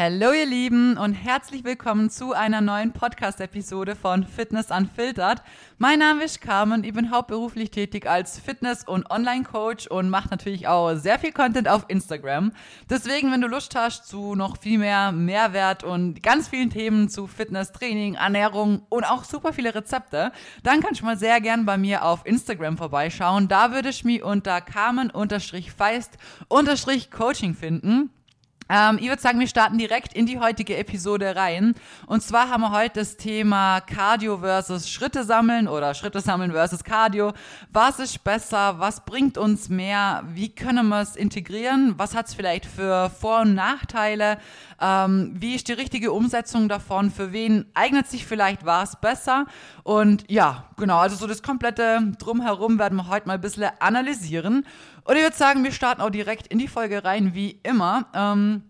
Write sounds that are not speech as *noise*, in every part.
Hallo ihr Lieben und herzlich willkommen zu einer neuen Podcast-Episode von Fitness Unfiltered. Mein Name ist Carmen, ich bin hauptberuflich tätig als Fitness- und Online-Coach und mache natürlich auch sehr viel Content auf Instagram. Deswegen, wenn du Lust hast zu noch viel mehr Mehrwert und ganz vielen Themen zu Fitness, Training, Ernährung und auch super viele Rezepte, dann kannst du mal sehr gern bei mir auf Instagram vorbeischauen. Da würde ich mich unter Carmen-Feist-Coaching finden. Ähm, ich würde sagen, wir starten direkt in die heutige Episode rein. Und zwar haben wir heute das Thema Cardio versus Schritte sammeln oder Schritte sammeln versus Cardio. Was ist besser? Was bringt uns mehr? Wie können wir es integrieren? Was hat es vielleicht für Vor- und Nachteile? Ähm, wie ist die richtige Umsetzung davon? Für wen eignet sich vielleicht was besser? Und ja, genau, also so das komplette Drumherum werden wir heute mal ein bisschen analysieren. Und ich würde sagen, wir starten auch direkt in die Folge rein, wie immer. Ähm,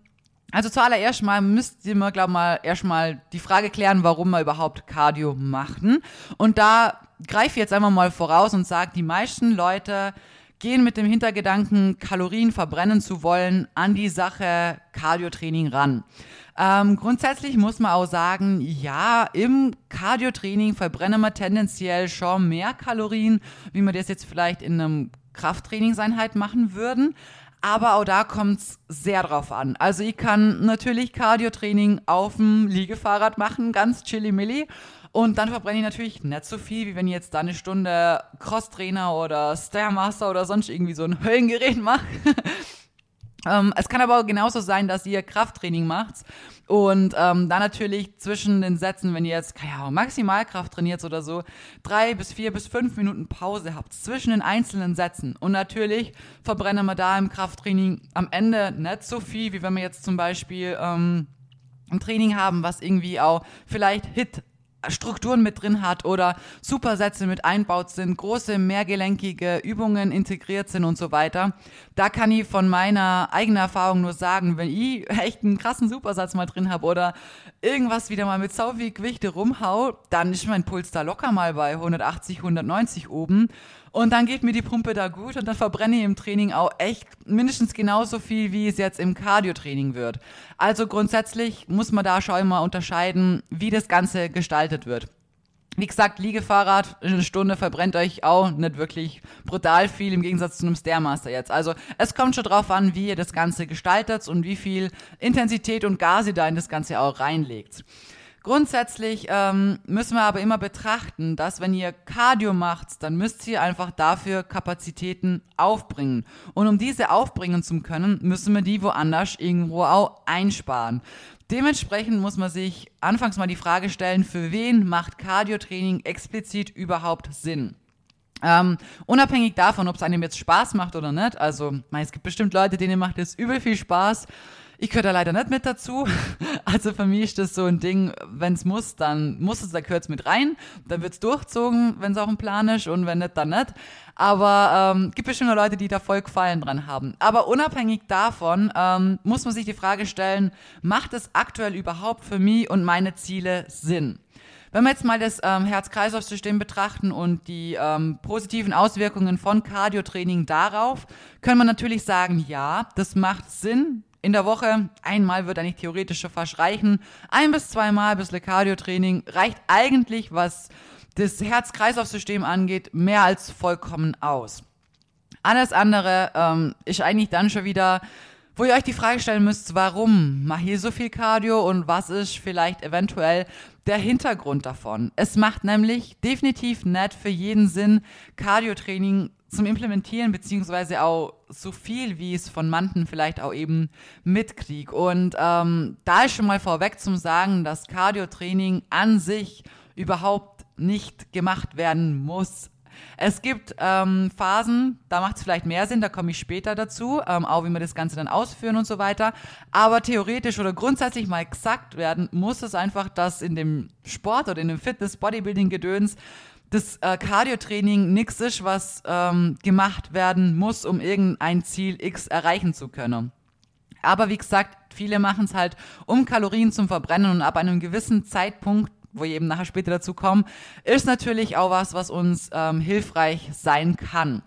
also zuallererst mal müsst ihr mir, glaube mal erstmal die Frage klären, warum wir überhaupt Cardio machen. Und da greife ich jetzt einfach mal voraus und sage, die meisten Leute gehen mit dem Hintergedanken, Kalorien verbrennen zu wollen, an die Sache Cardio-Training ran. Ähm, grundsätzlich muss man auch sagen, ja, im Cardio-Training verbrennen wir tendenziell schon mehr Kalorien, wie wir das jetzt vielleicht in einem Krafttrainingseinheit machen würden. Aber auch da kommt es sehr drauf an. Also ich kann natürlich Cardio-Training auf dem Liegefahrrad machen, ganz chilly-milli. Und dann verbrenne ich natürlich nicht so viel, wie wenn ich jetzt da eine Stunde Crosstrainer oder Stairmaster oder sonst irgendwie so ein Höllengerät mache. *laughs* ähm, es kann aber auch genauso sein, dass ihr Krafttraining macht und ähm, dann natürlich zwischen den Sätzen, wenn ihr jetzt, keine Ahnung, Maximalkraft trainiert oder so, drei bis vier bis fünf Minuten Pause habt zwischen den einzelnen Sätzen. Und natürlich verbrennen wir da im Krafttraining am Ende nicht so viel, wie wenn wir jetzt zum Beispiel ähm, ein Training haben, was irgendwie auch vielleicht Hit Strukturen mit drin hat oder Supersätze mit einbaut sind, große mehrgelenkige Übungen integriert sind und so weiter. Da kann ich von meiner eigenen Erfahrung nur sagen, wenn ich *laughs* echt einen krassen Supersatz mal drin habe oder irgendwas wieder mal mit so viel Gewichte rumhau, dann ist mein Puls da locker mal bei 180, 190 oben. Und dann geht mir die Pumpe da gut und dann verbrenne ich im Training auch echt mindestens genauso viel, wie es jetzt im Cardio-Training wird. Also grundsätzlich muss man da schon immer unterscheiden, wie das Ganze gestaltet wird. Wie gesagt, Liegefahrrad, eine Stunde verbrennt euch auch nicht wirklich brutal viel im Gegensatz zu einem Stairmaster jetzt. Also es kommt schon drauf an, wie ihr das Ganze gestaltet und wie viel Intensität und Gas ihr da in das Ganze auch reinlegt. Grundsätzlich ähm, müssen wir aber immer betrachten, dass wenn ihr Cardio macht, dann müsst ihr einfach dafür Kapazitäten aufbringen. Und um diese aufbringen zu können, müssen wir die woanders irgendwo auch einsparen. Dementsprechend muss man sich anfangs mal die Frage stellen, für wen macht Cardio-Training explizit überhaupt Sinn? Ähm, unabhängig davon, ob es einem jetzt Spaß macht oder nicht. Also, es gibt bestimmt Leute, denen macht es übel viel Spaß. Ich gehöre da leider nicht mit dazu. *laughs* Also für mich ist das so ein Ding, wenn es muss, dann muss es, da gehört mit rein. Dann wird es durchzogen, wenn es auch ein Plan ist und wenn nicht, dann nicht. Aber ähm, gibt bestimmt Leute, die da voll Gefallen dran haben. Aber unabhängig davon ähm, muss man sich die Frage stellen, macht es aktuell überhaupt für mich und meine Ziele Sinn? Wenn wir jetzt mal das ähm, Herz-Kreislauf-System betrachten und die ähm, positiven Auswirkungen von Cardio-Training darauf, können wir natürlich sagen, ja, das macht Sinn, in der Woche. Einmal wird eigentlich theoretisch schon fast reichen. Ein bis zweimal ein Cardio-Training reicht eigentlich, was das Herz-Kreislauf-System angeht, mehr als vollkommen aus. Alles andere ähm, ist eigentlich dann schon wieder, wo ihr euch die Frage stellen müsst, warum mache ich so viel Cardio und was ist vielleicht eventuell der Hintergrund davon. Es macht nämlich definitiv nicht für jeden Sinn, Cardio-Training zum Implementieren, beziehungsweise auch so viel, wie es von manchen vielleicht auch eben mitkrieg. Und ähm, da ist schon mal vorweg zum Sagen, dass Cardio-Training an sich überhaupt nicht gemacht werden muss. Es gibt ähm, Phasen, da macht es vielleicht mehr Sinn, da komme ich später dazu, ähm, auch wie wir das Ganze dann ausführen und so weiter. Aber theoretisch oder grundsätzlich mal gesagt werden, muss es einfach, dass in dem Sport oder in dem Fitness-Bodybuilding-Gedöns das äh, Cardio-Training nichts ist, was ähm, gemacht werden muss, um irgendein Ziel X erreichen zu können. Aber wie gesagt, viele machen es halt, um Kalorien zum Verbrennen und ab einem gewissen Zeitpunkt, wo ich eben nachher später dazu komme, ist natürlich auch was, was uns ähm, hilfreich sein kann.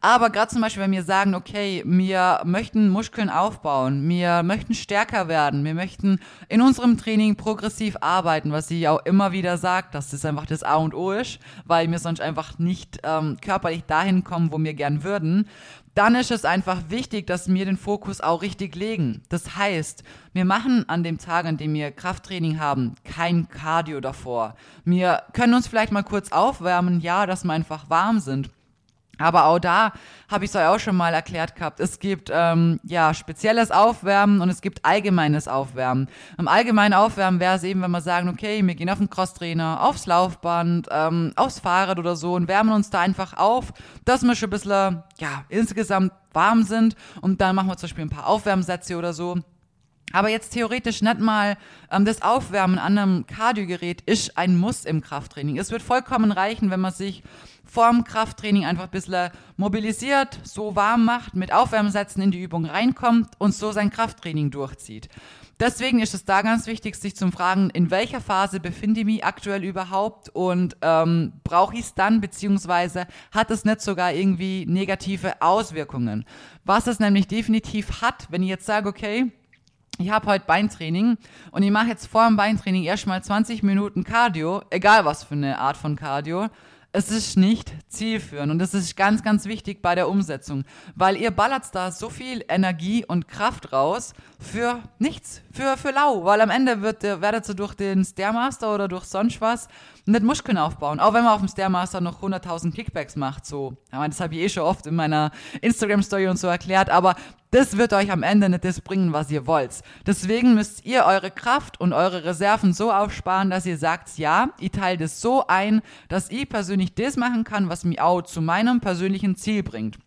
Aber gerade zum Beispiel, wenn wir sagen, okay, wir möchten Muskeln aufbauen, wir möchten stärker werden, wir möchten in unserem Training progressiv arbeiten, was sie auch immer wieder sagt, dass das einfach das A und O ist, weil wir sonst einfach nicht ähm, körperlich dahin kommen, wo wir gern würden, dann ist es einfach wichtig, dass wir den Fokus auch richtig legen. Das heißt, wir machen an dem Tag, an dem wir Krafttraining haben, kein Cardio davor. Wir können uns vielleicht mal kurz aufwärmen, ja, dass wir einfach warm sind. Aber auch da habe ich es euch auch schon mal erklärt gehabt. Es gibt ähm, ja spezielles Aufwärmen und es gibt allgemeines Aufwärmen. Im allgemeinen Aufwärmen wäre es eben, wenn wir sagen, okay, wir gehen auf den Crosstrainer, aufs Laufband, ähm, aufs Fahrrad oder so und wärmen uns da einfach auf, dass wir schon ein bisschen ja insgesamt warm sind und dann machen wir zum Beispiel ein paar Aufwärmsätze oder so. Aber jetzt theoretisch nicht mal ähm, das Aufwärmen an einem Kardiogerät ist ein Muss im Krafttraining. Es wird vollkommen reichen, wenn man sich vorm Krafttraining einfach ein bisschen mobilisiert, so warm macht, mit Aufwärmsätzen in die Übung reinkommt und so sein Krafttraining durchzieht. Deswegen ist es da ganz wichtig, sich zu fragen, in welcher Phase befinde ich mich aktuell überhaupt und ähm, brauche ich es dann, beziehungsweise hat es nicht sogar irgendwie negative Auswirkungen. Was es nämlich definitiv hat, wenn ich jetzt sage, okay, ich habe heute Beintraining und ich mache jetzt vor dem Beintraining erstmal 20 Minuten Cardio, egal was für eine Art von Cardio, es ist nicht zielführend und das ist ganz, ganz wichtig bei der Umsetzung, weil ihr ballert da so viel Energie und Kraft raus für nichts, für, für lau, weil am Ende wird, werdet ihr durch den Stairmaster oder durch sonst was nicht Muskeln aufbauen, auch wenn man auf dem Stairmaster noch 100.000 Kickbacks macht, so. Meine, das habe ich eh schon oft in meiner Instagram-Story und so erklärt, aber das wird euch am Ende nicht das bringen, was ihr wollt. Deswegen müsst ihr eure Kraft und eure Reserven so aufsparen, dass ihr sagt, ja, ich teile das so ein, dass ich persönlich das machen kann, was mich auch zu meinem persönlichen Ziel bringt.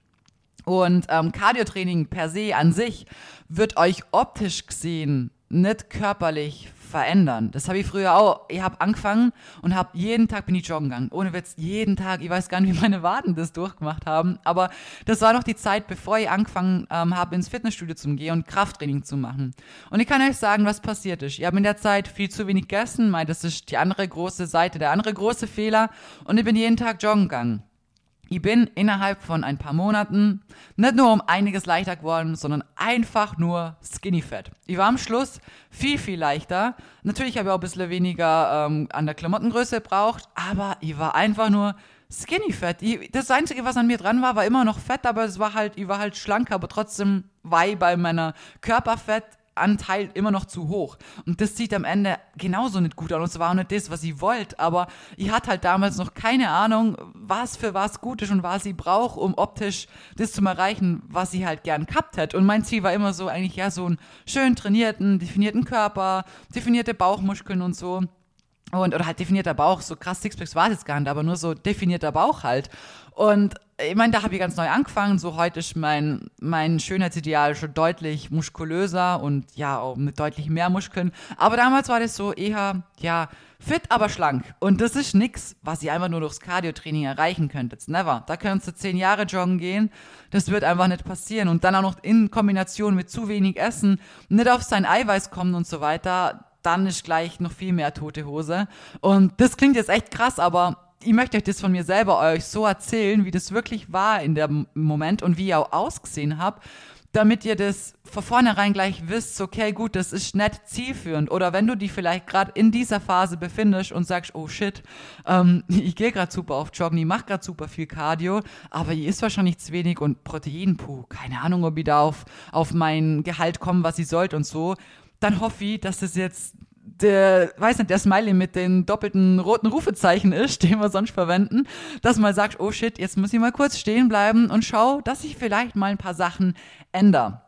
Und ähm, Cardiotraining per se an sich wird euch optisch gesehen nicht körperlich verändern. Das habe ich früher auch. Ich habe angefangen und habe jeden Tag bin ich joggen gegangen. Ohne Witz, jeden Tag. Ich weiß gar nicht, wie meine Waden das durchgemacht haben. Aber das war noch die Zeit, bevor ich angefangen ähm, habe, ins Fitnessstudio zu gehen und Krafttraining zu machen. Und ich kann euch sagen, was passiert ist. Ich habe in der Zeit viel zu wenig gegessen. Das ist die andere große Seite, der andere große Fehler. Und ich bin jeden Tag joggen gegangen. Ich bin innerhalb von ein paar Monaten nicht nur um einiges leichter geworden, sondern einfach nur skinny fat. Ich war am Schluss viel, viel leichter. Natürlich habe ich auch ein bisschen weniger ähm, an der Klamottengröße gebraucht, aber ich war einfach nur skinny fat. Ich, das Einzige, was an mir dran war, war immer noch fett, aber es war halt, ich war halt schlanker, aber trotzdem war ich bei meiner Körperfett Anteil immer noch zu hoch. Und das sieht am Ende genauso nicht gut aus. Und es war auch nicht das, was sie wollte. Aber ich hatte halt damals noch keine Ahnung, was für was gut ist und was sie braucht, um optisch das zu erreichen, was sie halt gern gehabt hätte. Und mein Ziel war immer so, eigentlich ja, so einen schön trainierten, definierten Körper, definierte Bauchmuskeln und so. Und, oder halt definierter Bauch, so krass Sixpacks war es jetzt gar nicht, aber nur so definierter Bauch halt. Und ich meine, da habe ich ganz neu angefangen. So heute ist mein, mein Schönheitsideal schon deutlich muskulöser und ja, auch mit deutlich mehr Muskeln. Aber damals war das so eher, ja, fit, aber schlank. Und das ist nichts, was ihr einfach nur durchs Cardio-Training erreichen könntet. Never. Da könntest du zehn Jahre joggen gehen. Das wird einfach nicht passieren. Und dann auch noch in Kombination mit zu wenig Essen, nicht auf sein Eiweiß kommen und so weiter. Dann ist gleich noch viel mehr tote Hose. Und das klingt jetzt echt krass, aber ich möchte euch das von mir selber euch so erzählen, wie das wirklich war in dem Moment und wie ich auch ausgesehen habe, damit ihr das von vornherein gleich wisst, okay, gut, das ist nicht zielführend. Oder wenn du dich vielleicht gerade in dieser Phase befindest und sagst, oh shit, ähm, *laughs* ich gehe gerade super auf Joggen, ich mache gerade super viel Cardio, aber ich isst wahrscheinlich zu wenig und Protein, puh, keine Ahnung, ob ich da auf, auf mein Gehalt komme, was ich sollte und so, dann hoffe ich, dass das jetzt der, weiß nicht, der Smiley mit den doppelten roten Rufezeichen ist, *laughs* den wir sonst verwenden, dass man sagt, oh shit, jetzt muss ich mal kurz stehen bleiben und schau, dass ich vielleicht mal ein paar Sachen ändere.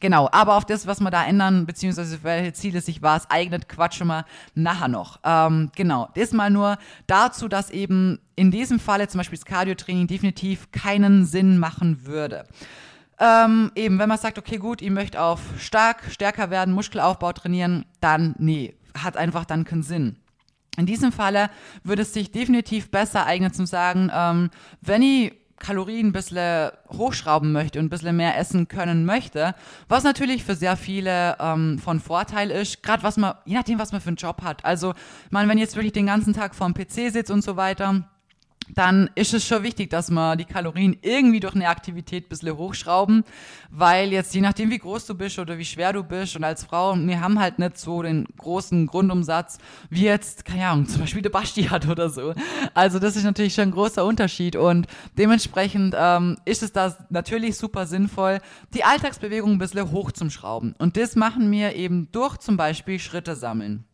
Genau, aber auf das, was wir da ändern, beziehungsweise welche Ziele sich was eignet, quatschen wir nachher noch. Ähm, genau, das mal nur dazu, dass eben in diesem Falle zum Beispiel das Cardio-Training definitiv keinen Sinn machen würde. Ähm, eben, wenn man sagt, okay, gut, ich möchte auf stark, stärker werden, Muskelaufbau trainieren, dann nee, hat einfach dann keinen Sinn. In diesem Falle würde es sich definitiv besser eignen zu sagen, ähm, wenn ich Kalorien ein bisschen hochschrauben möchte und ein bisschen mehr essen können möchte, was natürlich für sehr viele ähm, von Vorteil ist, gerade was man, je nachdem, was man für einen Job hat. Also, ich meine, wenn jetzt wirklich den ganzen Tag vorm PC sitzt und so weiter, dann ist es schon wichtig, dass man die Kalorien irgendwie durch eine Aktivität ein bisschen hochschrauben, weil jetzt je nachdem, wie groß du bist oder wie schwer du bist und als Frau, wir haben halt nicht so den großen Grundumsatz, wie jetzt, keine Ahnung, zum Beispiel der Basti *laughs* hat oder so. Also das ist natürlich schon ein großer Unterschied und dementsprechend ähm, ist es da natürlich super sinnvoll, die Alltagsbewegung ein bisschen hoch zum Schrauben. Und das machen wir eben durch zum Beispiel Schritte sammeln.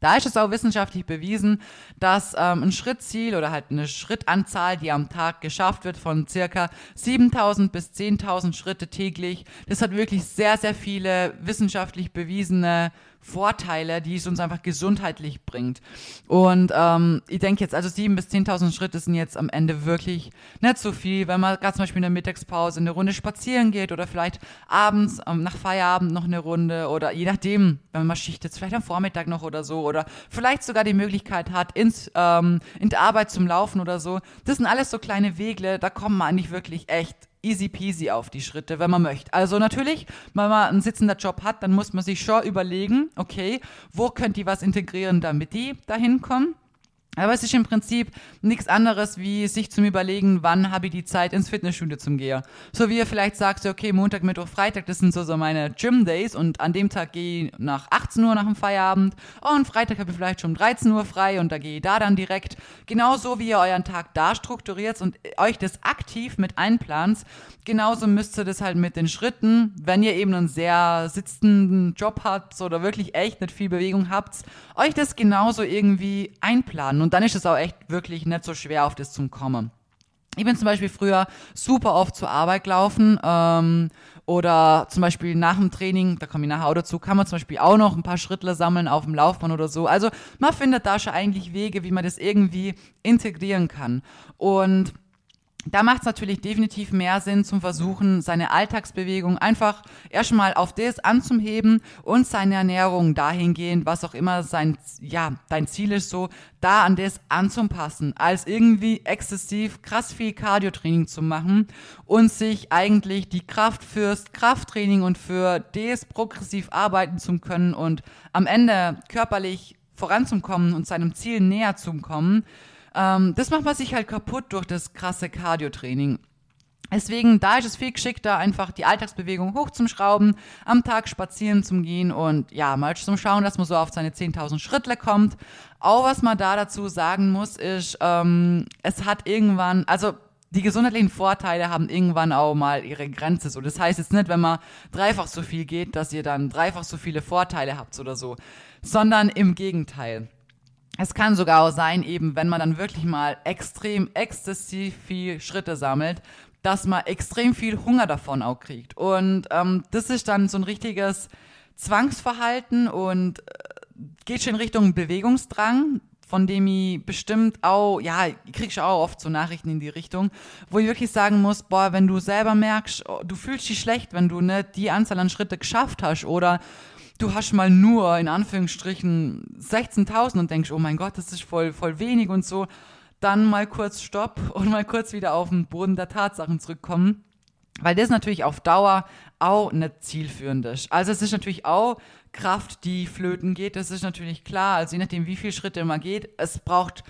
Da ist es auch wissenschaftlich bewiesen, dass ähm, ein Schrittziel oder halt eine Schrittanzahl, die am Tag geschafft wird von circa 7000 bis 10.000 Schritte täglich, das hat wirklich sehr, sehr viele wissenschaftlich bewiesene Vorteile, die es uns einfach gesundheitlich bringt. Und ähm, ich denke jetzt, also 7.000 bis 10.000 Schritte sind jetzt am Ende wirklich nicht so viel, wenn man gerade zum Beispiel in der Mittagspause eine Runde spazieren geht oder vielleicht abends ähm, nach Feierabend noch eine Runde oder je nachdem, wenn man Schicht jetzt vielleicht am Vormittag noch oder so oder vielleicht sogar die Möglichkeit hat, ins, ähm, in der Arbeit zum Laufen oder so. Das sind alles so kleine Wegle, da kommt man eigentlich wirklich echt easy peasy auf die Schritte, wenn man möchte. Also natürlich, wenn man einen sitzender Job hat, dann muss man sich schon überlegen, okay, wo könnt ihr was integrieren, damit die dahin kommen. Aber es ist im Prinzip nichts anderes, wie sich zum Überlegen, wann habe ich die Zeit ins Fitnessstudio zum Gehen. So wie ihr vielleicht sagt, okay, Montag, Mittwoch, Freitag, das sind so, so meine Gym-Days und an dem Tag gehe ich nach 18 Uhr nach dem Feierabend oh, und Freitag habe ich vielleicht schon um 13 Uhr frei und da gehe ich da dann direkt. Genauso wie ihr euren Tag da strukturiert und euch das aktiv mit einplant, genauso müsst ihr das halt mit den Schritten, wenn ihr eben einen sehr sitzenden Job habt oder wirklich echt nicht viel Bewegung habt, euch das genauso irgendwie einplanen und dann ist es auch echt wirklich nicht so schwer, auf das zu kommen. Ich bin zum Beispiel früher super oft zur Arbeit gelaufen ähm, oder zum Beispiel nach dem Training, da komme ich nachher auch dazu, kann man zum Beispiel auch noch ein paar Schrittler sammeln auf dem Laufbahn oder so. Also man findet da schon eigentlich Wege, wie man das irgendwie integrieren kann. Und da macht es natürlich definitiv mehr Sinn zum Versuchen, seine Alltagsbewegung einfach erstmal auf das anzuheben und seine Ernährung dahingehend, was auch immer sein, ja, dein Ziel ist, so da an das anzupassen, als irgendwie exzessiv krass viel Cardiotraining zu machen und sich eigentlich die Kraft fürs Krafttraining und für das progressiv arbeiten zu können und am Ende körperlich voranzukommen und seinem Ziel näher zu kommen ähm, das macht man sich halt kaputt durch das krasse Cardio-Training. Deswegen, da ist es viel geschickter, einfach die Alltagsbewegung hochzuschrauben, am Tag spazieren zu gehen und ja, mal zum Schauen, dass man so auf seine 10.000 Schritte kommt. Auch was man da dazu sagen muss, ist, ähm, es hat irgendwann, also die gesundheitlichen Vorteile haben irgendwann auch mal ihre Grenze. So, das heißt jetzt nicht, wenn man dreifach so viel geht, dass ihr dann dreifach so viele Vorteile habt oder so, sondern im Gegenteil. Es kann sogar auch sein, eben wenn man dann wirklich mal extrem exzessiv viel Schritte sammelt, dass man extrem viel Hunger davon auch kriegt. Und ähm, das ist dann so ein richtiges Zwangsverhalten und äh, geht schon in Richtung Bewegungsdrang, von dem ich bestimmt auch, ja, ich krieg schon auch oft so Nachrichten in die Richtung, wo ich wirklich sagen muss, boah, wenn du selber merkst, oh, du fühlst dich schlecht, wenn du nicht die Anzahl an Schritte geschafft hast oder du hast mal nur in Anführungsstrichen 16.000 und denkst, oh mein Gott, das ist voll, voll wenig und so, dann mal kurz Stopp und mal kurz wieder auf den Boden der Tatsachen zurückkommen. Weil das natürlich auf Dauer auch nicht zielführend ist. Also es ist natürlich auch Kraft, die flöten geht, das ist natürlich klar. Also je nachdem, wie viele Schritte man geht, es braucht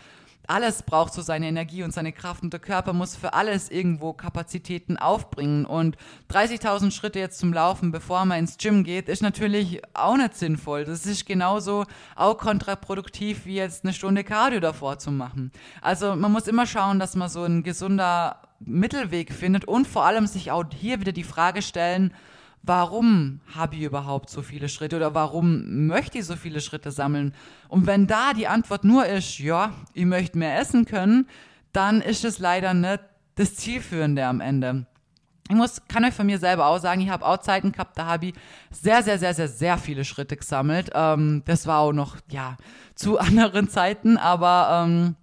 alles braucht so seine Energie und seine Kraft und der Körper muss für alles irgendwo Kapazitäten aufbringen. Und 30.000 Schritte jetzt zum Laufen, bevor man ins Gym geht, ist natürlich auch nicht sinnvoll. Das ist genauso auch kontraproduktiv, wie jetzt eine Stunde Cardio davor zu machen. Also man muss immer schauen, dass man so ein gesunder Mittelweg findet und vor allem sich auch hier wieder die Frage stellen, warum habe ich überhaupt so viele Schritte oder warum möchte ich so viele Schritte sammeln? Und wenn da die Antwort nur ist, ja, ich möchte mehr essen können, dann ist es leider nicht das Zielführende am Ende. Ich muss, kann euch von mir selber auch sagen, ich habe auch Zeiten gehabt, da habe ich sehr, sehr, sehr, sehr, sehr viele Schritte gesammelt. Ähm, das war auch noch, ja, zu *laughs* anderen Zeiten, aber ähm,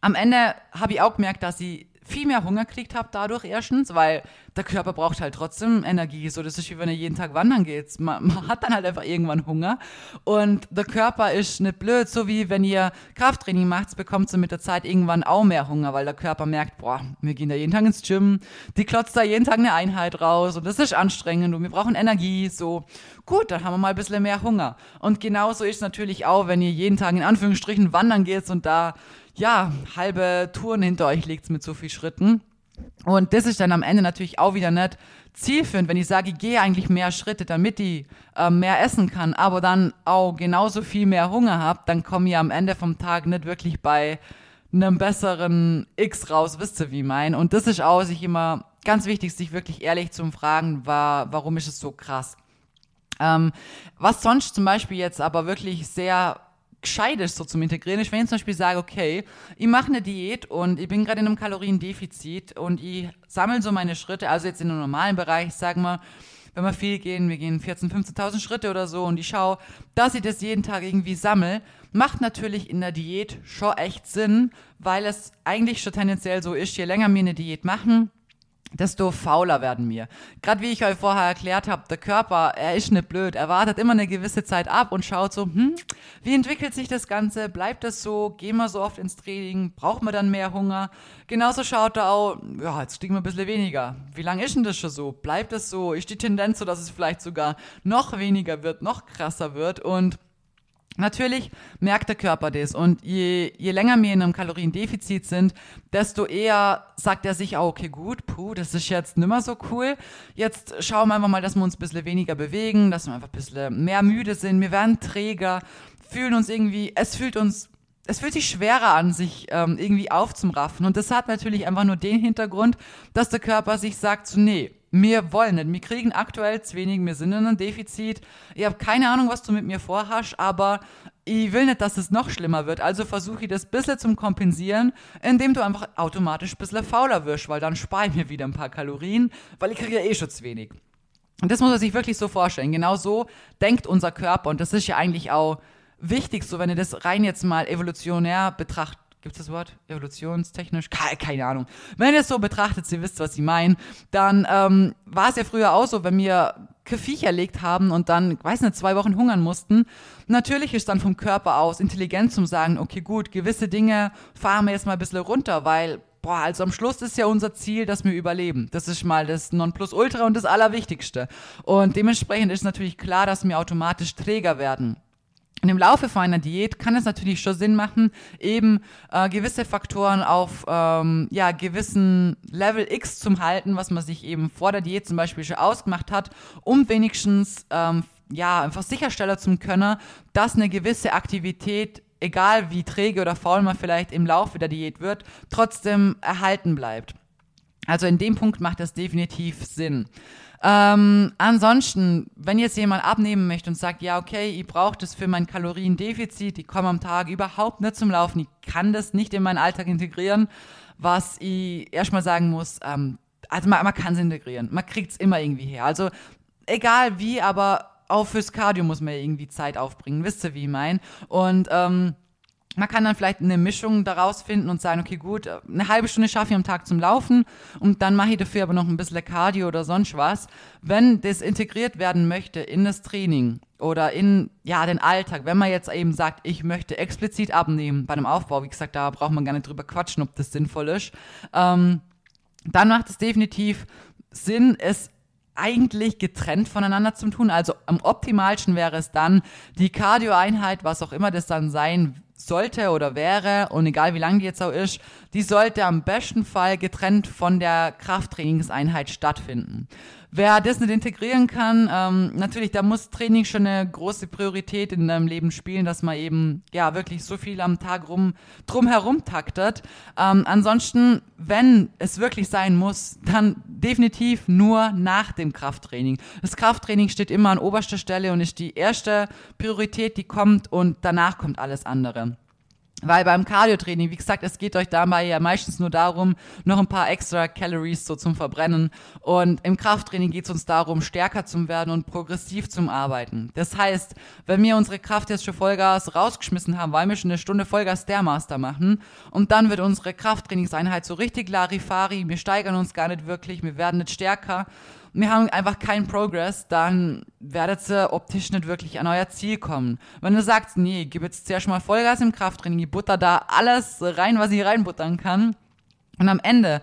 am Ende habe ich auch gemerkt, dass ich viel mehr Hunger gekriegt habe dadurch erstens, weil der Körper braucht halt trotzdem Energie. So, das ist wie wenn er jeden Tag wandern geht. Man, man, hat dann halt einfach irgendwann Hunger. Und der Körper ist nicht blöd, so wie wenn ihr Krafttraining macht, bekommt ihr mit der Zeit irgendwann auch mehr Hunger, weil der Körper merkt, boah, wir gehen da jeden Tag ins Gym, die klotzt da jeden Tag eine Einheit raus und das ist anstrengend und wir brauchen Energie. So, gut, dann haben wir mal ein bisschen mehr Hunger. Und genauso ist es natürlich auch, wenn ihr jeden Tag in Anführungsstrichen wandern geht und da ja, halbe Touren hinter euch legt mit so vielen Schritten. Und das ist dann am Ende natürlich auch wieder nicht zielführend, wenn ich sage, ich gehe eigentlich mehr Schritte, damit ich äh, mehr essen kann, aber dann auch genauso viel mehr Hunger habe, dann komme ich am Ende vom Tag nicht wirklich bei einem besseren X raus, wisst ihr, wie mein. Und das ist auch sich immer ganz wichtig, sich wirklich ehrlich zu fragen, war, warum ist es so krass. Ähm, was sonst zum Beispiel jetzt aber wirklich sehr gescheit ist, so zum Integrieren, ist, wenn ich zum Beispiel sage, okay, ich mache eine Diät und ich bin gerade in einem Kaloriendefizit und ich sammle so meine Schritte, also jetzt in einem normalen Bereich, sagen wir, wenn wir viel gehen, wir gehen 14.000, 15.000 Schritte oder so und ich schaue, dass ich das jeden Tag irgendwie sammle, macht natürlich in der Diät schon echt Sinn, weil es eigentlich schon tendenziell so ist, je länger wir eine Diät machen, desto fauler werden wir. Gerade wie ich euch vorher erklärt habe, der Körper, er ist nicht blöd, er wartet immer eine gewisse Zeit ab und schaut so, hm, wie entwickelt sich das Ganze, bleibt das so, gehen wir so oft ins Training, braucht man dann mehr Hunger? Genauso schaut er auch, ja, jetzt kriegen wir ein bisschen weniger. Wie lange ist denn das schon so? Bleibt es so? Ist die Tendenz so, dass es vielleicht sogar noch weniger wird, noch krasser wird und Natürlich merkt der Körper das und je, je länger wir in einem Kaloriendefizit sind, desto eher sagt er sich okay, gut, puh, das ist jetzt nimmer so cool. Jetzt schauen wir einfach mal, dass wir uns ein bisschen weniger bewegen, dass wir einfach ein bisschen mehr müde sind. Wir werden träger, fühlen uns irgendwie, es fühlt uns es fühlt sich schwerer an, sich ähm, irgendwie aufzumraffen. Und das hat natürlich einfach nur den Hintergrund, dass der Körper sich sagt, so, nee, wir wollen nicht. Wir kriegen aktuell zu wenig, wir sind in einem Defizit. Ich habe keine Ahnung, was du mit mir vorhast, aber ich will nicht, dass es noch schlimmer wird. Also versuche ich das ein bisschen zum Kompensieren, indem du einfach automatisch ein bisschen fauler wirst, weil dann spare ich mir wieder ein paar Kalorien, weil ich kriege ja eh schon zu wenig. Und das muss man sich wirklich so vorstellen. Genau so denkt unser Körper und das ist ja eigentlich auch wichtig, so wenn ihr das rein jetzt mal evolutionär betrachtet Gibt es das Wort? Evolutionstechnisch? Keine, Ahnung. Wenn ihr es so betrachtet, ihr wisst, was ich meine, dann ähm, war es ja früher auch so, wenn wir Viech erlegt haben und dann, weiß nicht, zwei Wochen hungern mussten. Natürlich ist dann vom Körper aus intelligent zum sagen, okay, gut, gewisse Dinge fahren wir jetzt mal ein bisschen runter, weil, boah, also am Schluss ist ja unser Ziel, dass wir überleben. Das ist mal das Nonplusultra und das Allerwichtigste. Und dementsprechend ist natürlich klar, dass wir automatisch träger werden. Und im Laufe von einer Diät kann es natürlich schon Sinn machen, eben äh, gewisse Faktoren auf ähm, ja, gewissen Level X zu halten, was man sich eben vor der Diät zum Beispiel schon ausgemacht hat, um wenigstens ähm, ja, einfach sicherstellen zu können, dass eine gewisse Aktivität, egal wie träge oder faul man vielleicht im Laufe der Diät wird, trotzdem erhalten bleibt. Also in dem Punkt macht das definitiv Sinn. Ähm, ansonsten, wenn jetzt jemand abnehmen möchte und sagt, ja, okay, ich brauche das für mein Kaloriendefizit, ich komme am Tag überhaupt nicht zum Laufen, ich kann das nicht in meinen Alltag integrieren, was ich erstmal sagen muss, ähm, also man, man kann es integrieren, man kriegt es immer irgendwie her. Also egal wie, aber auch fürs Cardio muss man irgendwie Zeit aufbringen, wisst ihr, wie ich meine? Und ähm, man kann dann vielleicht eine Mischung daraus finden und sagen, okay, gut, eine halbe Stunde schaffe ich am Tag zum Laufen und dann mache ich dafür aber noch ein bisschen Cardio oder sonst was. Wenn das integriert werden möchte in das Training oder in ja den Alltag, wenn man jetzt eben sagt, ich möchte explizit abnehmen bei einem Aufbau, wie gesagt, da braucht man gar nicht drüber quatschen, ob das sinnvoll ist, ähm, dann macht es definitiv Sinn, es eigentlich getrennt voneinander zu tun. Also am optimalsten wäre es dann die Cardio-Einheit, was auch immer das dann sein sollte oder wäre, und egal wie lang die jetzt auch ist, die sollte am besten Fall getrennt von der Krafttrainingseinheit stattfinden. Wer das nicht integrieren kann, ähm, natürlich, da muss Training schon eine große Priorität in deinem Leben spielen, dass man eben ja wirklich so viel am Tag rum drum herum taktet. Ähm, ansonsten, wenn es wirklich sein muss, dann definitiv nur nach dem Krafttraining. Das Krafttraining steht immer an oberster Stelle und ist die erste Priorität, die kommt und danach kommt alles andere. Weil beim Cardio-Training, wie gesagt, es geht euch dabei ja meistens nur darum, noch ein paar extra Calories so zum Verbrennen. Und im Krafttraining geht es uns darum, stärker zu werden und progressiv zum Arbeiten. Das heißt, wenn wir unsere Kraft jetzt schon Vollgas rausgeschmissen haben, weil wir schon eine Stunde Vollgas Stairmaster machen, und dann wird unsere Krafttrainingseinheit so richtig Larifari, wir steigern uns gar nicht wirklich, wir werden nicht stärker, wir haben einfach keinen Progress, dann werdet ihr optisch nicht wirklich an euer Ziel kommen. Wenn du sagst, nee, gib jetzt zuerst mal Vollgas im Krafttraining, ich butter da alles rein, was ich reinbuttern kann. Und am Ende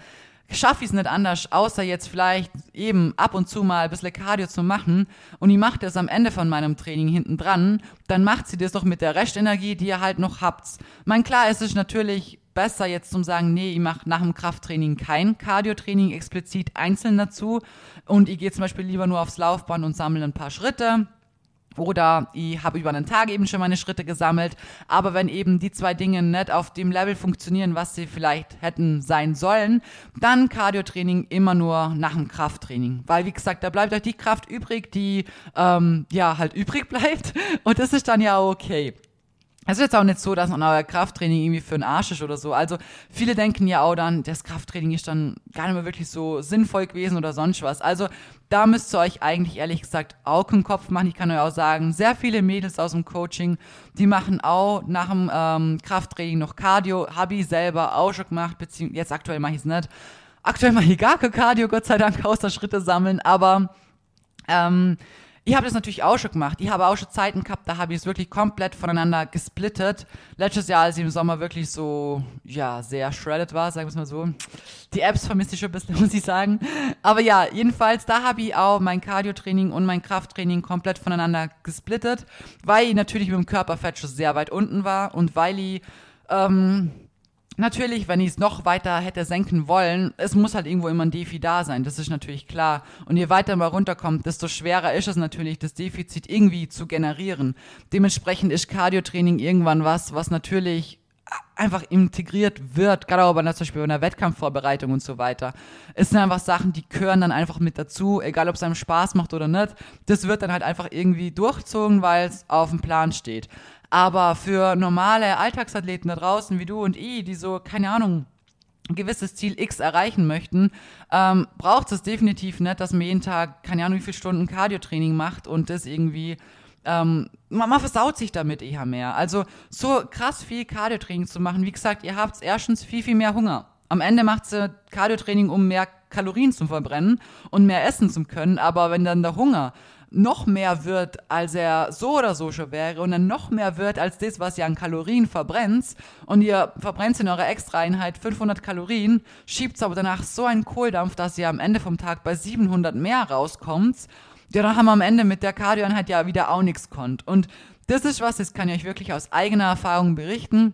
schaffe ich es nicht anders, außer jetzt vielleicht eben ab und zu mal ein bisschen Cardio zu machen und ich mache das am Ende von meinem Training hinten dran, dann macht sie das doch mit der Restenergie, die ihr halt noch habt. Mein klar, es ist natürlich besser jetzt zum sagen, nee, ich mache nach dem Krafttraining kein Cardio-Training explizit einzeln dazu und ich gehe zum Beispiel lieber nur aufs Laufband und sammle ein paar Schritte. Oder ich habe über einen Tag eben schon meine Schritte gesammelt. Aber wenn eben die zwei Dinge nicht auf dem Level funktionieren, was sie vielleicht hätten sein sollen, dann Cardio-Training immer nur nach dem Krafttraining. Weil, wie gesagt, da bleibt euch die Kraft übrig, die ähm, ja halt übrig *laughs* bleibt. Und das ist dann ja okay. Es ist jetzt auch nicht so, dass euer Krafttraining irgendwie für den Arsch ist oder so. Also viele denken ja auch dann, das Krafttraining ist dann gar nicht mehr wirklich so sinnvoll gewesen oder sonst was. Also da müsst ihr euch eigentlich ehrlich gesagt auch im Kopf machen. Ich kann euch auch sagen, sehr viele Mädels aus dem Coaching, die machen auch nach dem ähm, Krafttraining noch Cardio. Habe ich selber auch schon gemacht, beziehungsweise jetzt aktuell mache ich es nicht. Aktuell mache ich gar kein Cardio, Gott sei Dank, außer Schritte sammeln. Aber ähm, ich habe das natürlich auch schon gemacht. Ich habe auch schon Zeiten gehabt, da habe ich es wirklich komplett voneinander gesplittet. Letztes Jahr, als ich im Sommer wirklich so, ja, sehr shredded war, sagen wir es mal so. Die Apps vermisse ich schon ein bisschen, *laughs* muss ich sagen. Aber ja, jedenfalls, da habe ich auch mein Cardio-Training und mein Krafttraining komplett voneinander gesplittet, weil ich natürlich mit dem Körperfett schon sehr weit unten war und weil ich, ähm, Natürlich, wenn ich es noch weiter hätte senken wollen, es muss halt irgendwo immer ein Defi da sein, das ist natürlich klar. Und je weiter man runterkommt, desto schwerer ist es natürlich, das Defizit irgendwie zu generieren. Dementsprechend ist Cardio-Training irgendwann was, was natürlich einfach integriert wird, gerade auch bei, zum Beispiel bei einer Wettkampfvorbereitung und so weiter. Es sind einfach Sachen, die gehören dann einfach mit dazu, egal ob es einem Spaß macht oder nicht. Das wird dann halt einfach irgendwie durchzogen, weil es auf dem Plan steht. Aber für normale Alltagsathleten da draußen wie du und ich, die so, keine Ahnung, ein gewisses Ziel X erreichen möchten, ähm, braucht es definitiv nicht, dass man jeden Tag, keine Ahnung, wie viele Stunden Cardiotraining macht und das irgendwie, ähm, man, man, versaut sich damit eher mehr. Also so krass viel Cardiotraining zu machen, wie gesagt, ihr habt erstens viel, viel mehr Hunger. Am Ende macht sie Cardiotraining, um mehr Kalorien zu verbrennen und mehr essen zu können, aber wenn dann der Hunger noch mehr wird, als er so oder so schon wäre und dann noch mehr wird als das, was ihr an Kalorien verbrennt und ihr verbrennt in eurer Extraeinheit 500 Kalorien, schiebt aber danach so einen Kohldampf, dass ihr am Ende vom Tag bei 700 mehr rauskommt, ja, dann haben wir am Ende mit der Kardioeinheit ja wieder auch nichts konnt. Und das ist was, das kann ich euch wirklich aus eigener Erfahrung berichten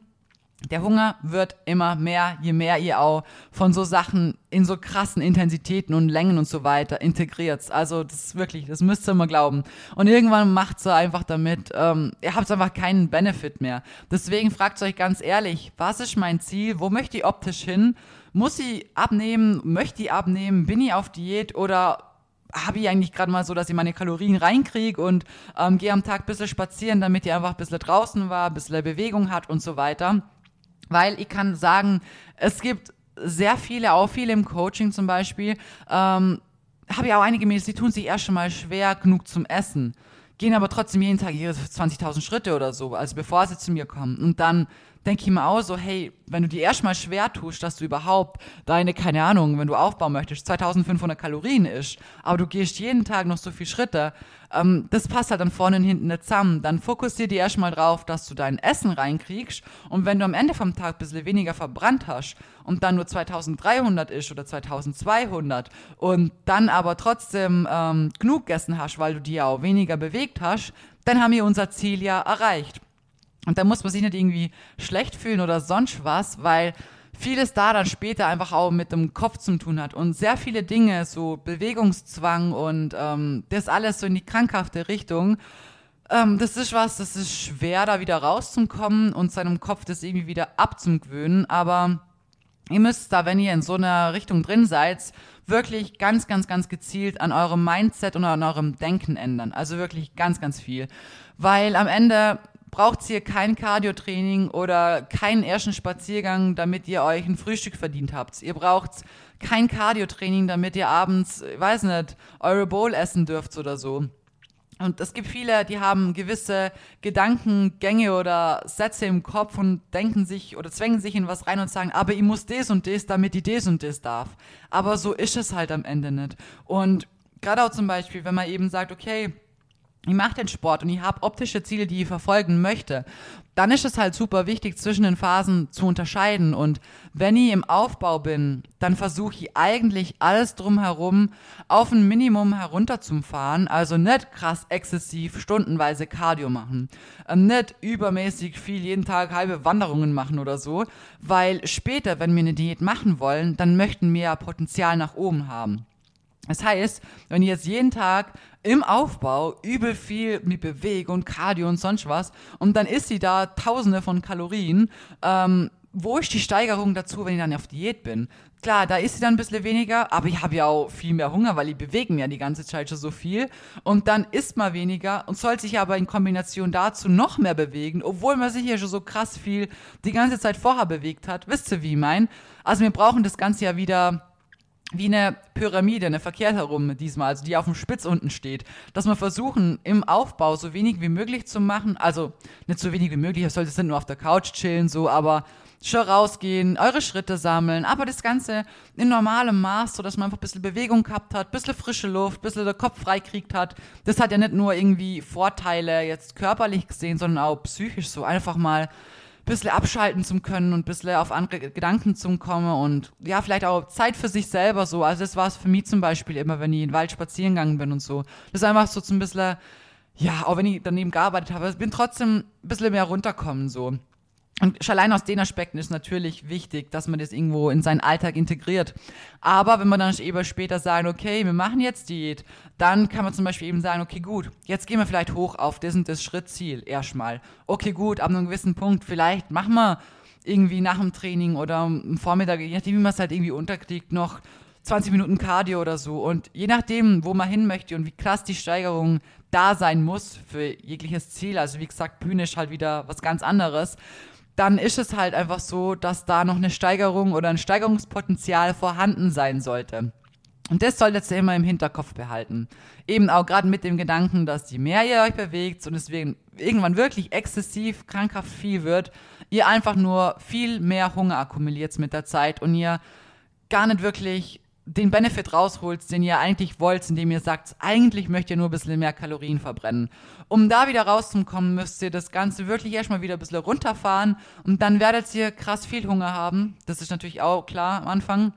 der Hunger wird immer mehr, je mehr ihr auch von so Sachen in so krassen Intensitäten und Längen und so weiter integriert. Also das ist wirklich, das müsst ihr mal glauben. Und irgendwann macht sie einfach damit, ähm, ihr habt einfach keinen Benefit mehr. Deswegen fragt euch ganz ehrlich, was ist mein Ziel? Wo möchte ich optisch hin? Muss ich abnehmen? Möchte ich abnehmen? Bin ich auf Diät oder habe ich eigentlich gerade mal so, dass ich meine Kalorien reinkriege und ähm, gehe am Tag ein bisschen spazieren, damit ihr einfach ein bisschen draußen war, ein bisschen Bewegung hat und so weiter. Weil ich kann sagen, es gibt sehr viele, auch viele im Coaching zum Beispiel, ähm, habe ich auch einige Mädels, die tun sich erst schon mal schwer genug zum Essen, gehen aber trotzdem jeden Tag ihre 20.000 Schritte oder so, also bevor sie zu mir kommen. Und dann denke ich mir auch so, hey, wenn du dir erstmal schwer tust, dass du überhaupt deine, keine Ahnung, wenn du aufbauen möchtest, 2500 Kalorien isst, aber du gehst jeden Tag noch so viele Schritte, ähm, das passt halt dann vorne und hinten nicht zusammen. Dann fokussier dir erstmal drauf, dass du dein Essen reinkriegst und wenn du am Ende vom Tag ein bisschen weniger verbrannt hast und dann nur 2300 ist oder 2200 und dann aber trotzdem ähm, genug gegessen hast, weil du dir auch weniger bewegt hast, dann haben wir unser Ziel ja erreicht. Und da muss man sich nicht irgendwie schlecht fühlen oder sonst was, weil vieles da dann später einfach auch mit dem Kopf zu tun hat und sehr viele Dinge, so Bewegungszwang und ähm, das alles so in die krankhafte Richtung. Ähm, das ist was, das ist schwer, da wieder rauszukommen und seinem Kopf das irgendwie wieder abzugewöhnen, aber ihr müsst da, wenn ihr in so einer Richtung drin seid, wirklich ganz, ganz, ganz gezielt an eurem Mindset und an eurem Denken ändern. Also wirklich ganz, ganz viel. Weil am Ende braucht ihr kein Cardio-Training oder keinen ersten Spaziergang, damit ihr euch ein Frühstück verdient habt. Ihr braucht kein Cardio-Training, damit ihr abends, ich weiß nicht, eure Bowl essen dürft oder so. Und es gibt viele, die haben gewisse Gedankengänge oder Sätze im Kopf und denken sich oder zwängen sich in was rein und sagen, aber ich muss das und das, damit ich das und das darf. Aber so ist es halt am Ende nicht. Und gerade auch zum Beispiel, wenn man eben sagt, okay, ich mache den Sport und ich habe optische Ziele, die ich verfolgen möchte, dann ist es halt super wichtig, zwischen den Phasen zu unterscheiden. Und wenn ich im Aufbau bin, dann versuche ich eigentlich alles drumherum auf ein Minimum herunterzufahren. Also nicht krass exzessiv stundenweise Cardio machen. Ähm, nicht übermäßig viel jeden Tag halbe Wanderungen machen oder so. Weil später, wenn wir eine Diät machen wollen, dann möchten wir ja Potenzial nach oben haben. Das heißt, wenn ihr jetzt jeden Tag im Aufbau übel viel mit Bewegung, Cardio und sonst was und dann isst sie da tausende von Kalorien, ähm, wo ist die Steigerung dazu, wenn ich dann auf Diät bin? Klar, da ist sie dann ein bisschen weniger, aber ich habe ja auch viel mehr Hunger, weil ich bewege mir ja die ganze Zeit schon so viel. Und dann isst man weniger und soll sich aber in Kombination dazu noch mehr bewegen, obwohl man sich ja schon so krass viel die ganze Zeit vorher bewegt hat. Wisst ihr, wie ich mein? Also wir brauchen das Ganze ja wieder wie eine Pyramide, eine verkehrt herum diesmal, also die auf dem Spitz unten steht, dass wir versuchen, im Aufbau so wenig wie möglich zu machen, also nicht so wenig wie möglich, ihr solltet nicht nur auf der Couch chillen, so, aber schon rausgehen, eure Schritte sammeln, aber das Ganze in normalem Maß, so dass man einfach ein bisschen Bewegung gehabt hat, ein bisschen frische Luft, ein bisschen der Kopf freikriegt hat. Das hat ja nicht nur irgendwie Vorteile jetzt körperlich gesehen, sondern auch psychisch so einfach mal bisschen abschalten zu können und bisschen auf andere Gedanken zu kommen und ja, vielleicht auch Zeit für sich selber so. Also das war es für mich zum Beispiel immer, wenn ich in den Wald spazieren gegangen bin und so. Das ist einfach so zum bisschen, ja, auch wenn ich daneben gearbeitet habe, bin trotzdem ein bisschen mehr runterkommen so. Und allein aus den Aspekten ist natürlich wichtig, dass man das irgendwo in seinen Alltag integriert. Aber wenn man dann eben später sagen, okay, wir machen jetzt Diät, dann kann man zum Beispiel eben sagen, okay, gut, jetzt gehen wir vielleicht hoch auf das und das Schrittziel erstmal. Okay, gut, ab einem gewissen Punkt, vielleicht machen wir irgendwie nach dem Training oder am Vormittag, je nachdem, wie man es halt irgendwie unterkriegt, noch 20 Minuten Cardio oder so. Und je nachdem, wo man hin möchte und wie krass die Steigerung da sein muss für jegliches Ziel, also wie gesagt, Bühne ist halt wieder was ganz anderes, dann ist es halt einfach so, dass da noch eine Steigerung oder ein Steigerungspotenzial vorhanden sein sollte. Und das solltet ihr immer im Hinterkopf behalten. Eben auch gerade mit dem Gedanken, dass je mehr ihr euch bewegt und deswegen irgendwann wirklich exzessiv krankhaft viel wird, ihr einfach nur viel mehr Hunger akkumuliert mit der Zeit und ihr gar nicht wirklich den Benefit rausholt, den ihr eigentlich wollt, indem ihr sagt, eigentlich möchtet ihr nur ein bisschen mehr Kalorien verbrennen. Um da wieder rauszukommen, müsst ihr das Ganze wirklich erstmal wieder ein bisschen runterfahren und dann werdet ihr krass viel Hunger haben. Das ist natürlich auch klar am Anfang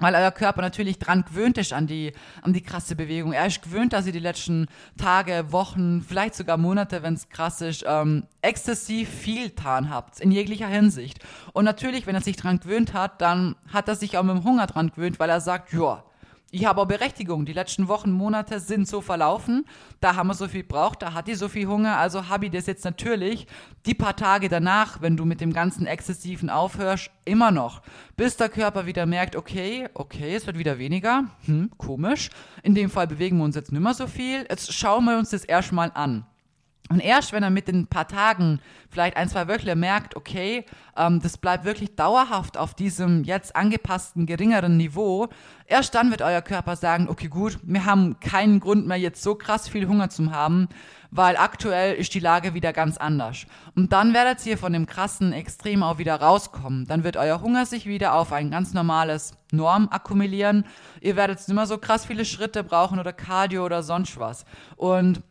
weil euer Körper natürlich dran gewöhnt ist an die, an die krasse Bewegung. Er ist gewöhnt, dass ihr die letzten Tage, Wochen, vielleicht sogar Monate, wenn es krass ist, ähm, exzessiv viel getan habt, in jeglicher Hinsicht. Und natürlich, wenn er sich dran gewöhnt hat, dann hat er sich auch mit dem Hunger dran gewöhnt, weil er sagt, ja, ich habe auch Berechtigung. Die letzten Wochen, Monate sind so verlaufen. Da haben wir so viel braucht, da hat die so viel Hunger. Also habe ich das jetzt natürlich die paar Tage danach, wenn du mit dem ganzen Exzessiven aufhörst, immer noch. Bis der Körper wieder merkt, okay, okay, es wird wieder weniger. Hm, komisch. In dem Fall bewegen wir uns jetzt nicht mehr so viel. Jetzt schauen wir uns das erstmal an. Und erst wenn er mit den paar Tagen, vielleicht ein, zwei Wöchler merkt, okay, ähm, das bleibt wirklich dauerhaft auf diesem jetzt angepassten geringeren Niveau, erst dann wird euer Körper sagen, okay gut, wir haben keinen Grund mehr jetzt so krass viel Hunger zu haben, weil aktuell ist die Lage wieder ganz anders. Und dann werdet ihr von dem krassen Extrem auch wieder rauskommen. Dann wird euer Hunger sich wieder auf ein ganz normales Norm akkumulieren. Ihr werdet nicht mehr so krass viele Schritte brauchen oder Cardio oder sonst was. Und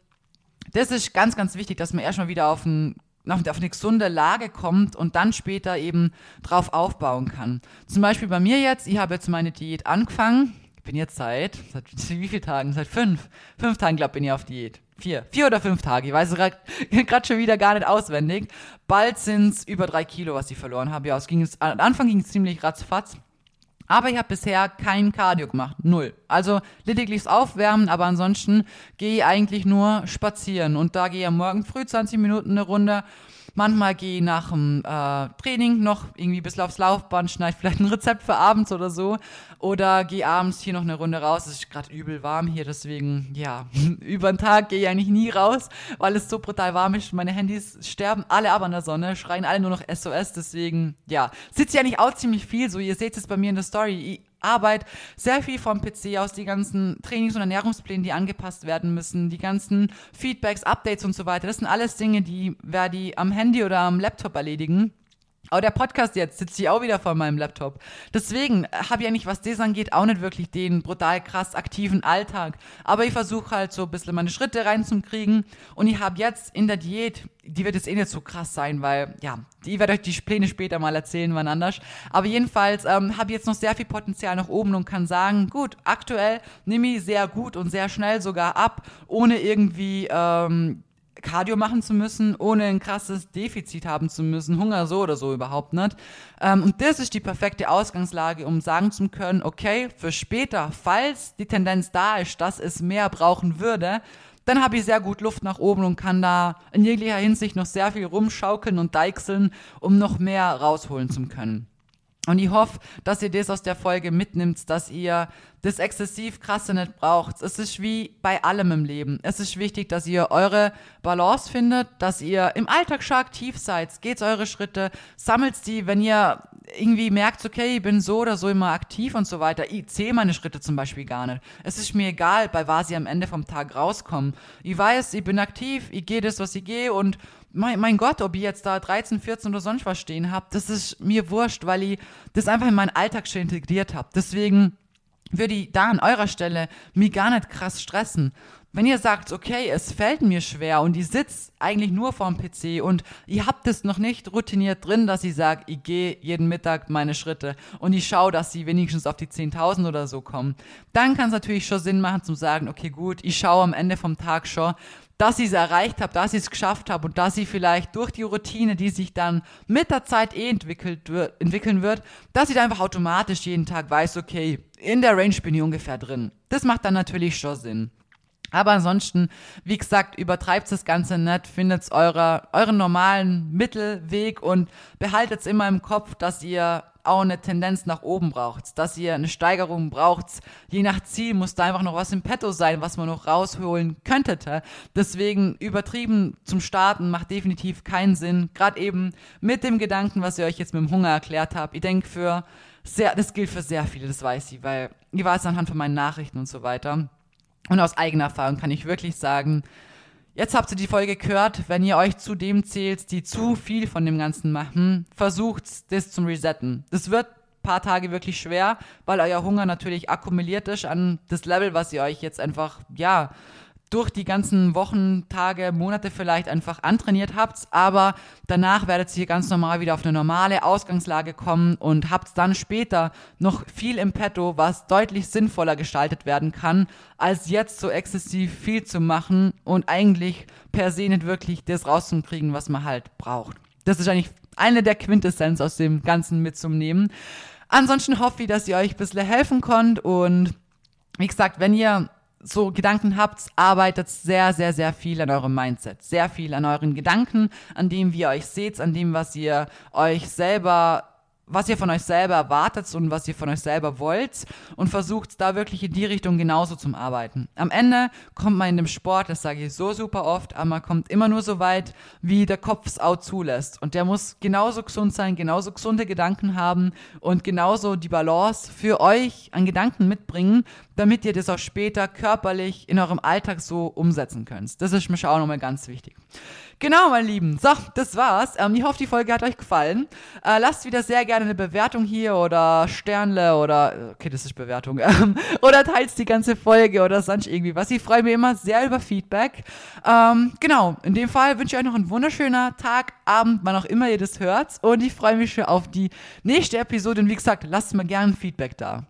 das ist ganz, ganz wichtig, dass man erstmal wieder auf, ein, auf eine gesunde Lage kommt und dann später eben drauf aufbauen kann. Zum Beispiel bei mir jetzt, ich habe jetzt meine Diät angefangen. Ich bin jetzt seit, seit wie vielen Tagen? Seit fünf. Fünf Tagen, glaube ich, bin ich auf Diät. Vier. Vier oder fünf Tage. Ich weiß es *laughs* gerade schon wieder gar nicht auswendig. Bald sind es über drei Kilo, was ich verloren habe. Ja, es ging, am Anfang ging es ziemlich ratzfatz. Aber ich habe bisher kein Cardio gemacht. Null. Also lediglich Aufwärmen, aber ansonsten gehe ich eigentlich nur spazieren. Und da gehe ich am Morgen früh 20 Minuten eine Runde. Manchmal gehe ich nach dem äh, Training noch irgendwie bisschen aufs Laufband, schneide vielleicht ein Rezept für abends oder so. Oder gehe abends hier noch eine Runde raus. Es ist gerade übel warm hier, deswegen, ja, *laughs* über den Tag gehe ich eigentlich nie raus, weil es so brutal warm ist. Meine Handys sterben alle ab an der Sonne, schreien alle nur noch SOS. Deswegen, ja, sitze ich eigentlich auch ziemlich viel. So, ihr seht es bei mir in der Story. Ich Arbeit, sehr viel vom PC aus, die ganzen Trainings- und Ernährungspläne, die angepasst werden müssen, die ganzen Feedbacks, Updates und so weiter. Das sind alles Dinge, die werde ich am Handy oder am Laptop erledigen. Aber der Podcast jetzt sitzt ich auch wieder vor meinem Laptop. Deswegen habe ich eigentlich, was das angeht, auch nicht wirklich den brutal krass aktiven Alltag. Aber ich versuche halt so ein bisschen meine Schritte reinzukriegen. Und ich habe jetzt in der Diät, die wird jetzt eh nicht so krass sein, weil, ja, ich werde euch die Pläne später mal erzählen, wann anders. Aber jedenfalls ähm, habe ich jetzt noch sehr viel Potenzial nach oben und kann sagen, gut, aktuell nehme ich sehr gut und sehr schnell sogar ab, ohne irgendwie ähm, Cardio machen zu müssen, ohne ein krasses Defizit haben zu müssen, Hunger so oder so überhaupt nicht. Ähm, und das ist die perfekte Ausgangslage, um sagen zu können, okay, für später, falls die Tendenz da ist, dass es mehr brauchen würde, dann habe ich sehr gut Luft nach oben und kann da in jeglicher Hinsicht noch sehr viel rumschaukeln und deichseln, um noch mehr rausholen zu können. Und ich hoffe, dass ihr das aus der Folge mitnimmt, dass ihr das exzessiv krasse nicht braucht. Es ist wie bei allem im Leben. Es ist wichtig, dass ihr eure Balance findet, dass ihr im Alltag schon aktiv seid. Geht eure Schritte, sammelt die, wenn ihr irgendwie merkt, okay, ich bin so oder so immer aktiv und so weiter. Ich zähle meine Schritte zum Beispiel gar nicht. Es ist mir egal, bei was ich am Ende vom Tag rauskomme. Ich weiß, ich bin aktiv, ich gehe das, was ich gehe und mein, mein Gott, ob ich jetzt da 13, 14 oder sonst was stehen habe, das ist mir wurscht, weil ich das einfach in meinen Alltag schon integriert habe. Deswegen würde ich da an eurer Stelle mich gar nicht krass stressen. Wenn ihr sagt, okay, es fällt mir schwer und ich sitze eigentlich nur vorm PC und ihr habt es noch nicht routiniert drin, dass ich sage, ich gehe jeden Mittag meine Schritte und ich schaue, dass sie wenigstens auf die 10.000 oder so kommen, dann kann es natürlich schon Sinn machen zu sagen, okay, gut, ich schaue am Ende vom Tag schon, dass ich es erreicht habe, dass ich es geschafft habe und dass ich vielleicht durch die Routine, die sich dann mit der Zeit eh entwickelt, entwickeln wird, dass ich da einfach automatisch jeden Tag weiß, okay, in der Range bin ich ungefähr drin. Das macht dann natürlich schon Sinn. Aber ansonsten, wie gesagt, übertreibt das Ganze nicht, findet eure, euren normalen Mittelweg und behaltet es immer im Kopf, dass ihr auch eine Tendenz nach oben braucht, dass ihr eine Steigerung braucht. Je nach Ziel muss da einfach noch was im Petto sein, was man noch rausholen könntet. Deswegen übertrieben zum Starten macht definitiv keinen Sinn. Gerade eben mit dem Gedanken, was ihr euch jetzt mit dem Hunger erklärt habt. Ich denke für sehr, das gilt für sehr viele, das weiß ich, weil ich weiß anhand von meinen Nachrichten und so weiter. Und aus eigener Erfahrung kann ich wirklich sagen, Jetzt habt ihr die Folge gehört. Wenn ihr euch zu dem zählt, die zu viel von dem Ganzen machen, versucht das zum Resetten. Das wird paar Tage wirklich schwer, weil euer Hunger natürlich akkumuliert ist an das Level, was ihr euch jetzt einfach, ja, durch die ganzen Wochen, Tage, Monate vielleicht einfach antrainiert habt, aber danach werdet ihr ganz normal wieder auf eine normale Ausgangslage kommen und habt dann später noch viel im Petto, was deutlich sinnvoller gestaltet werden kann, als jetzt so exzessiv viel zu machen und eigentlich per se nicht wirklich das rauszukriegen, was man halt braucht. Das ist eigentlich eine der Quintessenz aus dem Ganzen mitzunehmen. Ansonsten hoffe ich, dass ihr euch ein bisschen helfen konnt und wie gesagt, wenn ihr so Gedanken habt, arbeitet sehr, sehr, sehr viel an eurem Mindset. Sehr viel an euren Gedanken, an dem, wie ihr euch seht, an dem, was ihr euch selber was ihr von euch selber erwartet und was ihr von euch selber wollt und versucht da wirklich in die Richtung genauso zum Arbeiten. Am Ende kommt man in dem Sport, das sage ich so super oft, aber man kommt immer nur so weit, wie der Kopf es auch zulässt. Und der muss genauso gesund sein, genauso gesunde Gedanken haben und genauso die Balance für euch an Gedanken mitbringen, damit ihr das auch später körperlich in eurem Alltag so umsetzen könnt. Das ist mir auch nochmal ganz wichtig. Genau, meine Lieben. So, das war's. Ähm, ich hoffe, die Folge hat euch gefallen. Äh, lasst wieder sehr gerne eine Bewertung hier oder Sternle oder, okay, das ist Bewertung, ähm, *laughs* oder teilt die ganze Folge oder sonst irgendwie was. Ich freue mich immer sehr über Feedback. Ähm, genau, in dem Fall wünsche ich euch noch einen wunderschönen Tag, Abend, wann auch immer ihr das hört. Und ich freue mich schon auf die nächste Episode. Und wie gesagt, lasst mir gerne Feedback da.